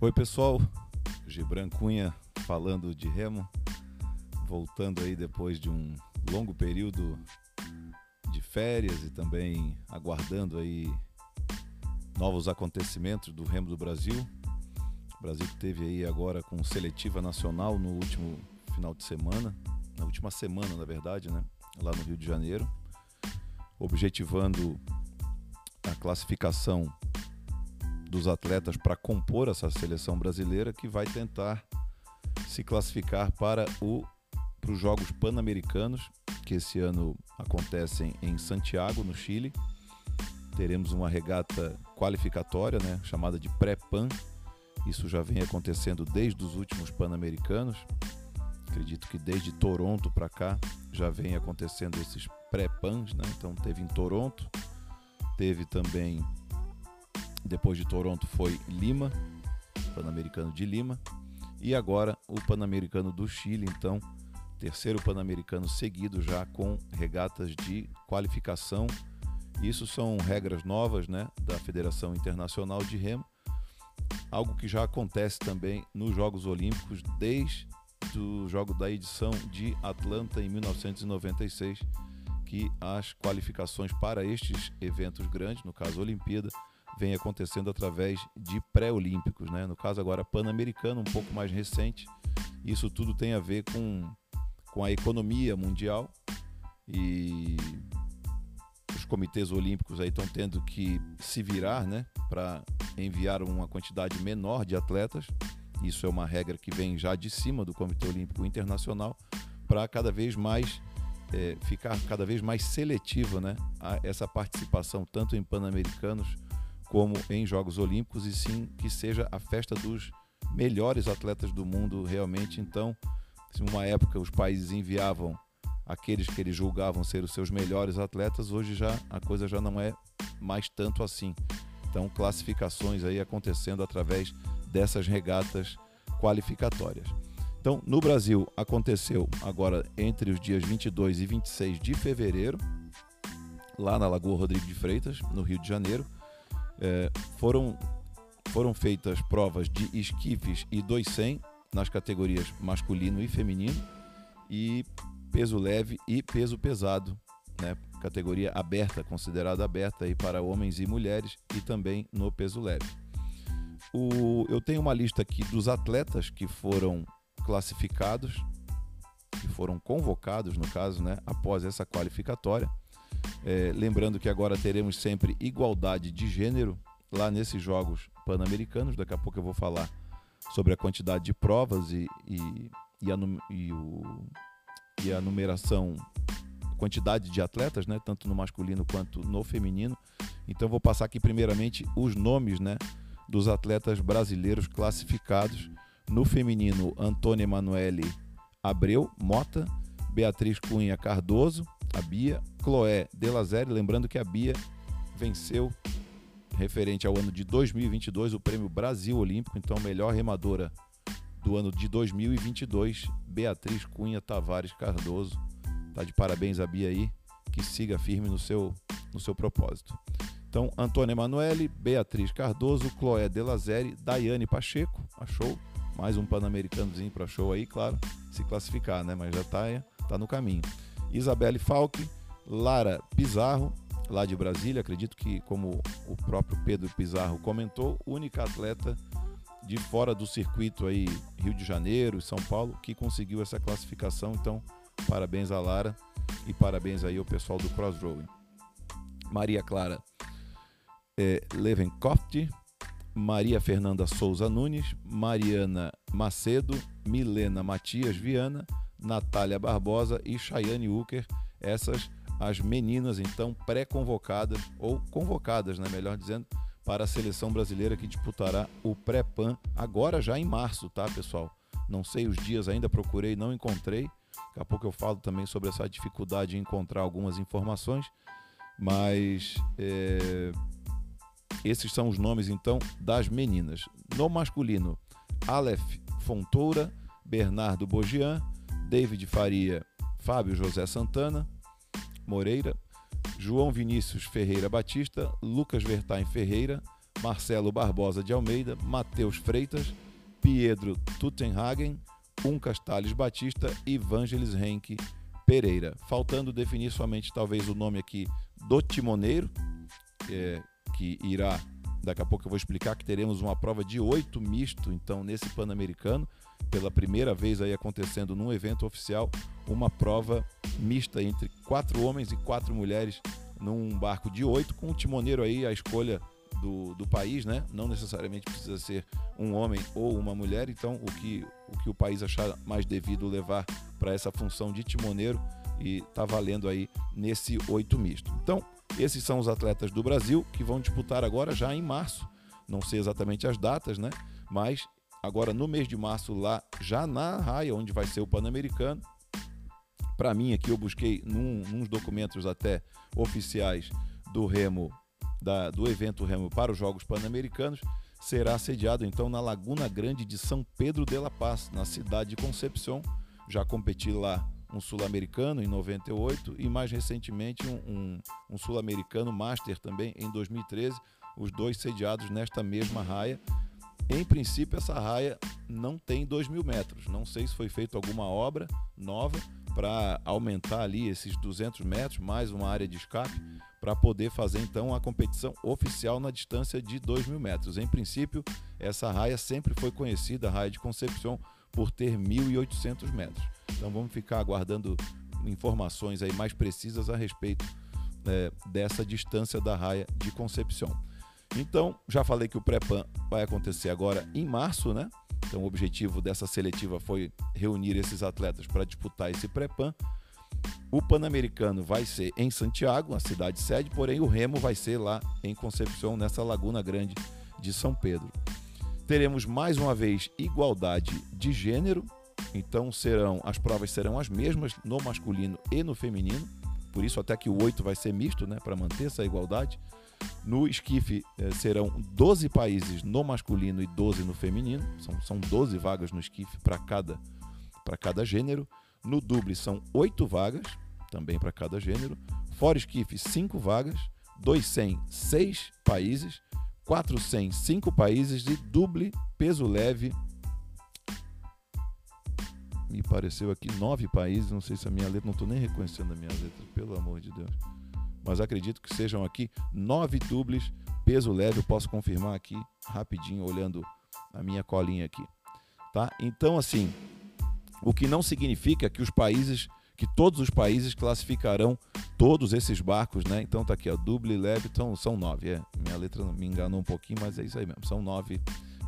Oi pessoal, Gibran Cunha falando de remo, voltando aí depois de um longo período de férias e também aguardando aí novos acontecimentos do remo do Brasil. O Brasil teve aí agora com seletiva nacional no último final de semana, na última semana na verdade, né, lá no Rio de Janeiro, objetivando a classificação dos atletas para compor essa seleção brasileira que vai tentar se classificar para, o, para os Jogos Pan-Americanos, que esse ano acontecem em Santiago, no Chile. Teremos uma regata qualificatória, né, chamada de pré-pan. Isso já vem acontecendo desde os últimos Pan-Americanos. Acredito que desde Toronto para cá já vem acontecendo esses pré-pans, né? Então teve em Toronto, teve também depois de Toronto foi Lima, Pan-Americano de Lima, e agora o Pan-Americano do Chile, então, terceiro Pan-Americano seguido já com regatas de qualificação. Isso são regras novas, né, da Federação Internacional de Remo, algo que já acontece também nos Jogos Olímpicos desde o jogo da edição de Atlanta em 1996, que as qualificações para estes eventos grandes, no caso a Olimpíada, vem acontecendo através de pré-olímpicos, né? No caso agora pan-americano, um pouco mais recente. Isso tudo tem a ver com, com a economia mundial e os comitês olímpicos aí estão tendo que se virar, né, para enviar uma quantidade menor de atletas. Isso é uma regra que vem já de cima do Comitê Olímpico Internacional para cada vez mais é, ficar cada vez mais seletiva, né, essa participação tanto em pan-americanos como em Jogos Olímpicos e sim que seja a festa dos melhores atletas do mundo realmente. Então, se uma época os países enviavam aqueles que eles julgavam ser os seus melhores atletas, hoje já a coisa já não é mais tanto assim. Então, classificações aí acontecendo através dessas regatas qualificatórias. Então, no Brasil aconteceu agora entre os dias 22 e 26 de fevereiro, lá na Lagoa Rodrigo de Freitas, no Rio de Janeiro é, foram, foram feitas provas de esquifes e 200 nas categorias masculino e feminino e peso leve e peso pesado, né? categoria aberta, considerada aberta aí para homens e mulheres e também no peso leve. O, eu tenho uma lista aqui dos atletas que foram classificados, que foram convocados, no caso, né, após essa qualificatória. É, lembrando que agora teremos sempre igualdade de gênero lá nesses Jogos Pan-Americanos. Daqui a pouco eu vou falar sobre a quantidade de provas e, e, e, a, e, o, e a numeração, quantidade de atletas, né, tanto no masculino quanto no feminino. Então vou passar aqui primeiramente os nomes né, dos atletas brasileiros classificados. No feminino, Antônia Emanuele Abreu Mota, Beatriz Cunha Cardoso, a Bia, Chloé Delazere, lembrando que a Bia venceu referente ao ano de 2022 o Prêmio Brasil Olímpico, então melhor remadora do ano de 2022, Beatriz Cunha Tavares Cardoso. Tá de parabéns a Bia aí, que siga firme no seu no seu propósito. Então, Antônia Emanuele, Beatriz Cardoso, Chloé Delazere, Daiane Pacheco, achou mais um pan-americanozinho para show aí, claro, se classificar, né? Mas já tá, tá no caminho. Isabelle Falck, Lara Pizarro, lá de Brasília, acredito que, como o próprio Pedro Pizarro comentou, única atleta de fora do circuito aí Rio de Janeiro São Paulo que conseguiu essa classificação. Então, parabéns a Lara e parabéns aí ao pessoal do Crossrowing. Maria Clara é, Levenkoft, Maria Fernanda Souza Nunes, Mariana Macedo, Milena Matias Viana, Natália Barbosa e Chayane Uker, essas as meninas então pré-convocadas ou convocadas, né, melhor dizendo, para a seleção brasileira que disputará o pré-pan agora já em março, tá, pessoal? Não sei os dias ainda, procurei, não encontrei. Daqui a pouco eu falo também sobre essa dificuldade de encontrar algumas informações, mas é, esses são os nomes então das meninas. No masculino, Aleph Fontoura, Bernardo Bogian, David Faria, Fábio José Santana, Moreira, João Vinícius Ferreira Batista, Lucas Vertain Ferreira, Marcelo Barbosa de Almeida, Matheus Freitas, Pietro Tutenhagen, Uncas Tales Batista e Vangelis Henke Pereira. Faltando definir somente talvez o nome aqui do timoneiro, é, que irá, daqui a pouco eu vou explicar que teremos uma prova de oito misto, então, nesse Pan-Americano, pela primeira vez aí acontecendo num evento oficial, uma prova mista entre quatro homens e quatro mulheres num barco de oito, com o timoneiro aí, a escolha do, do país, né? Não necessariamente precisa ser um homem ou uma mulher, então o que o, que o país achar mais devido levar para essa função de timoneiro e tá valendo aí nesse oito misto. Então, esses são os atletas do Brasil que vão disputar agora já em março. Não sei exatamente as datas, né? Mas agora no mês de março lá, já na raia onde vai ser o Pan-Americano. Para mim aqui eu busquei num, uns documentos até oficiais do Remo da, do evento Remo para os Jogos Pan-Americanos será sediado então na Laguna Grande de São Pedro de la Paz, na cidade de Concepción. Já competi lá um sul-americano em 98 e mais recentemente um, um, um sul-americano master também em 2013, os dois sediados nesta mesma raia. Em princípio, essa raia não tem 2 mil metros. Não sei se foi feita alguma obra nova para aumentar ali esses 200 metros, mais uma área de escape, para poder fazer então a competição oficial na distância de 2 mil metros. Em princípio, essa raia sempre foi conhecida, a raia de Concepción, por ter 1.800 metros. Então vamos ficar aguardando informações aí mais precisas a respeito é, dessa distância da raia de Concepción. Então, já falei que o pré-pan vai acontecer agora em março, né? Então, o objetivo dessa seletiva foi reunir esses atletas para disputar esse pré-pan. O Pan-Americano vai ser em Santiago, a cidade sede, porém o Remo vai ser lá em Concepción, nessa Laguna Grande de São Pedro. Teremos mais uma vez igualdade de gênero, então serão as provas serão as mesmas no masculino e no feminino. Por isso até que o 8 vai ser misto, né, para manter essa igualdade. No esquife eh, serão 12 países no masculino e 12 no feminino. São, são 12 vagas no esquife para cada, cada gênero. No duble são 8 vagas, também para cada gênero. Fora esquife, 5 vagas. 200, 6 países. 400, 5 países. E duble, peso leve, me pareceu aqui, 9 países. Não sei se a minha letra, não estou nem reconhecendo a minha letra, pelo amor de Deus. Mas acredito que sejam aqui nove dubles, peso leve. Eu posso confirmar aqui rapidinho, olhando a minha colinha aqui. Tá? Então, assim, o que não significa que os países, que todos os países classificarão todos esses barcos, né? Então tá aqui, ó, double leve, então são nove. É, minha letra me enganou um pouquinho, mas é isso aí mesmo. São nove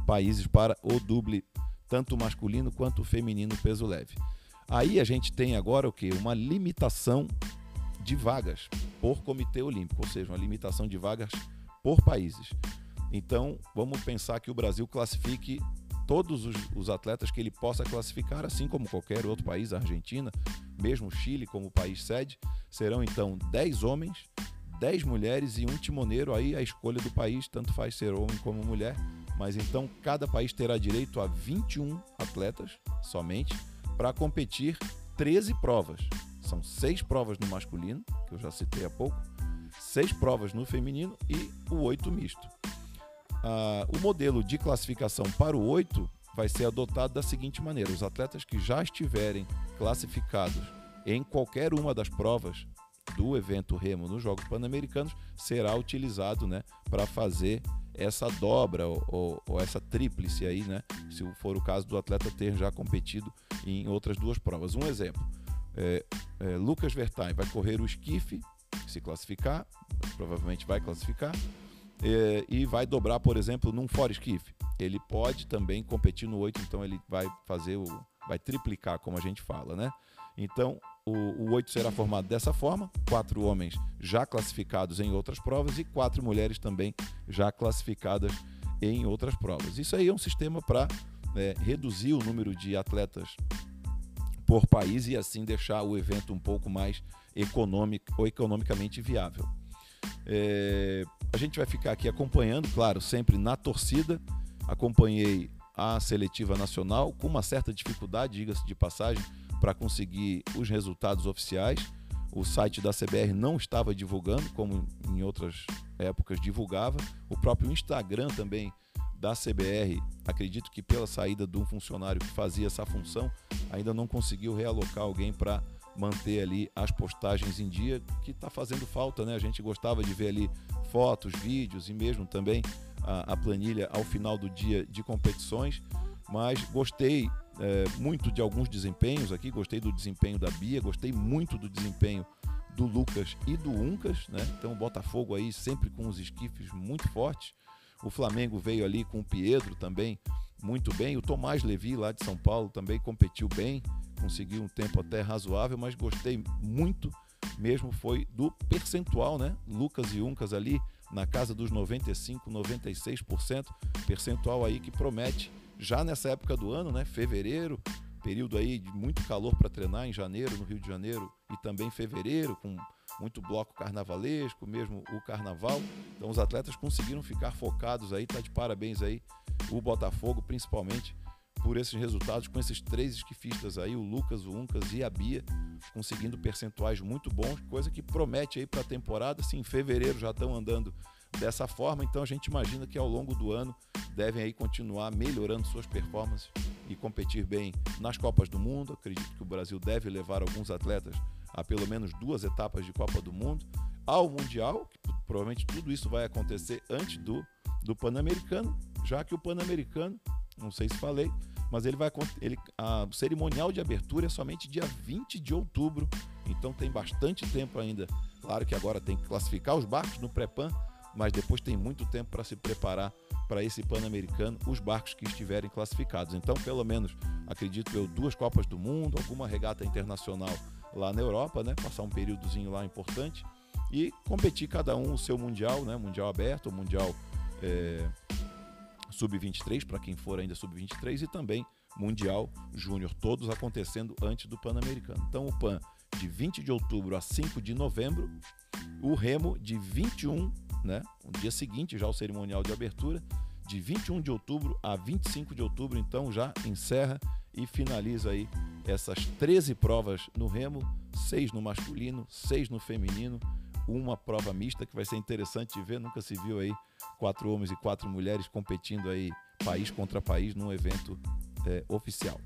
países para o double, tanto masculino quanto feminino peso leve. Aí a gente tem agora o que? Uma limitação de vagas por Comitê Olímpico, ou seja, uma limitação de vagas por países. Então, vamos pensar que o Brasil classifique todos os, os, atletas que ele possa classificar, assim como qualquer outro país, a Argentina, mesmo Chile como país sede, serão então 10 homens, 10 mulheres e um timoneiro, aí a escolha do país, tanto faz ser homem como mulher, mas então cada país terá direito a 21 atletas somente para competir 13 provas. São seis provas no masculino, que eu já citei há pouco, seis provas no feminino e o oito misto. Ah, o modelo de classificação para o 8 vai ser adotado da seguinte maneira: os atletas que já estiverem classificados em qualquer uma das provas do evento Remo nos Jogos Pan-Americanos será utilizado né, para fazer essa dobra ou, ou, ou, essa tríplice aí, né? Se for o caso do atleta ter já competido em outras duas provas. Um exemplo: é, é, Lucas Vertain vai correr o esquife, se classificar, provavelmente vai classificar, é, e vai dobrar, por exemplo, num fora esquife. Ele pode também competir no 8, então ele vai fazer o. vai triplicar, como a gente fala, né? Então, o, o 8 será formado dessa forma: quatro homens já classificados em outras provas e quatro mulheres também já classificadas em outras provas. Isso aí é um sistema para é, reduzir o número de atletas por país e assim deixar o evento um pouco mais econômico ou economicamente viável. É, a gente vai ficar aqui acompanhando, claro, sempre na torcida. Acompanhei a seletiva nacional com uma certa dificuldade, diga-se de passagem, para conseguir os resultados oficiais. o site da CBR não estava divulgando, como em outras épocas divulgava. O próprio Instagram também da CBR, acredito que pela saída de um funcionário que fazia essa função, ainda não conseguiu realocar alguém para manter ali as postagens em dia, que está fazendo falta, né? A gente gostava de ver ali fotos, vídeos e mesmo também a, a planilha ao final do dia de competições, mas gostei é, muito de alguns desempenhos aqui, gostei do desempenho da Bia, gostei muito do desempenho do Lucas e do Uncas, né? Então o Botafogo aí sempre com os esquifes muito fortes. O Flamengo veio ali com o Pietro também muito bem. O Tomás Levi lá de São Paulo também competiu bem, conseguiu um tempo até razoável, mas gostei muito mesmo foi do percentual, né? Lucas e Uncas ali na casa dos 95, 96%, percentual aí que promete já nessa época do ano, né? Fevereiro, período aí de muito calor para treinar em janeiro, no Rio de Janeiro, e também fevereiro, com muito bloco carnavalesco, mesmo o carnaval. Então os atletas conseguiram ficar focados aí, tá de parabéns aí o Botafogo, principalmente por esses resultados com esses três esquifistas aí, o Lucas, o Uncas e a Bia, conseguindo percentuais muito bons, coisa que promete aí para a temporada. Se em fevereiro já estão andando dessa forma, então a gente imagina que ao longo do ano devem aí continuar melhorando suas performances e competir bem nas Copas do Mundo. Acredito que o Brasil deve levar alguns atletas a pelo menos duas etapas de Copa do Mundo, ao Mundial, que provavelmente tudo isso vai acontecer antes do, do Pan-Americano, já que o Pan-Americano, não sei se falei, mas ele vai ele, a cerimonial de abertura é somente dia 20 de outubro, então tem bastante tempo ainda. Claro que agora tem que classificar os barcos no pré-pan, mas depois tem muito tempo para se preparar para esse Pan-Americano, os barcos que estiverem classificados. Então, pelo menos, acredito eu, duas Copas do Mundo, alguma regata internacional lá na Europa, né? Passar um períodozinho lá importante e competir cada um o seu mundial, né? Mundial aberto, mundial é, sub-23 para quem for ainda sub-23 e também mundial júnior, todos acontecendo antes do Pan-Americano. Então o Pan de 20 de outubro a 5 de novembro, o Remo de 21 né? No dia seguinte, já o cerimonial de abertura, de 21 de outubro a 25 de outubro, então já encerra e finaliza aí essas 13 provas no remo, seis no masculino, seis no feminino, uma prova mista que vai ser interessante de ver, nunca se viu aí quatro homens e quatro mulheres competindo aí país contra país num evento é, oficial.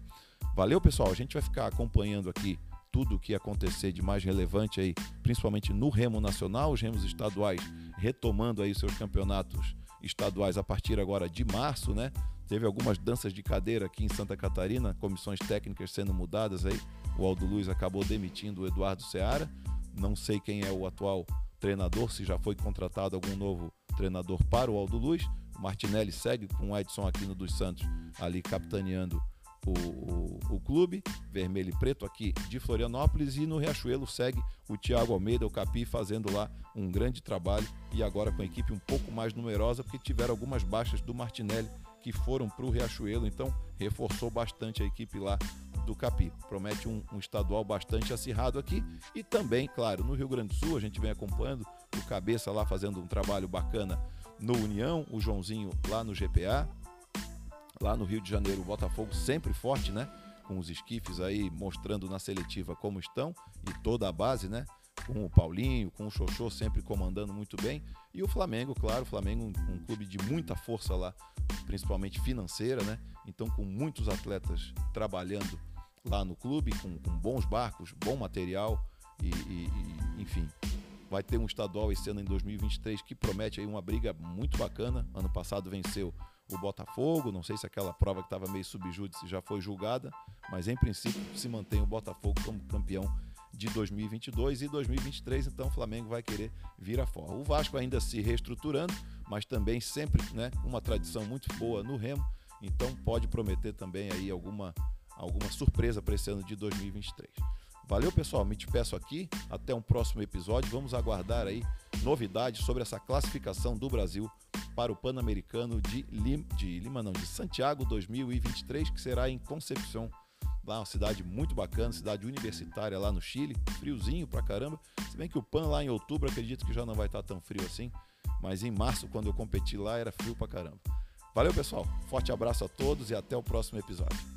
Valeu, pessoal. A gente vai ficar acompanhando aqui tudo o que acontecer de mais relevante aí, principalmente no remo nacional, os remos estaduais retomando aí seus campeonatos estaduais a partir agora de março, né? Teve algumas danças de cadeira aqui em Santa Catarina, comissões técnicas sendo mudadas aí. O Aldo Luiz acabou demitindo o Eduardo Seara. Não sei quem é o atual treinador, se já foi contratado algum novo treinador para o Aldo Luiz. O Martinelli segue com o Edson Aquino dos Santos ali capitaneando o, o, clube vermelho e preto aqui de Florianópolis e no Riachuelo segue o Thiago Almeida, o Capi, fazendo lá um grande trabalho e agora com a equipe um pouco mais numerosa, porque tiveram algumas baixas do Martinelli que foram para o Riachuelo, então reforçou bastante a equipe lá do Capi. Promete um, um, estadual bastante acirrado aqui e também, claro, no Rio Grande do Sul a gente vem acompanhando o Cabeça lá fazendo um trabalho bacana no União, o Joãozinho lá no GPA, lá no Rio de Janeiro, o Botafogo sempre forte, né? Com os esquifes aí mostrando na seletiva como estão e toda a base, né? Com o Paulinho, com o Xoxô sempre comandando muito bem. E o Flamengo, claro, o Flamengo um, um clube de muita força lá, principalmente financeira, né? Então com muitos atletas trabalhando lá no clube, com, com bons barcos, bom material e, e, e enfim, vai ter um estadual esse ano em 2023 que promete aí uma briga muito bacana. Ano passado venceu o Botafogo. Não sei se aquela prova que estava meio subjúdice já foi julgada, mas em princípio se mantém o Botafogo como campeão de 2022 e 2023, então o Flamengo vai querer vir a fora. O Vasco ainda se reestruturando, mas também sempre, né, uma tradição muito boa no Remo, então pode prometer também aí alguma alguma surpresa para esse ano de 2023. Valeu, pessoal. Me despeço aqui. Até um próximo episódio. Vamos aguardar aí novidades sobre essa classificação do Brasil para o Pan-Americano de Lima, de Lima não, de Santiago 2023, que será em Concepción, lá uma cidade muito bacana, cidade universitária lá no Chile, friozinho pra caramba. Se bem que o Pan lá em outubro acredito que já não vai estar tão frio assim, mas em março quando eu competi lá era frio pra caramba. Valeu, pessoal. Forte abraço a todos e até o próximo episódio.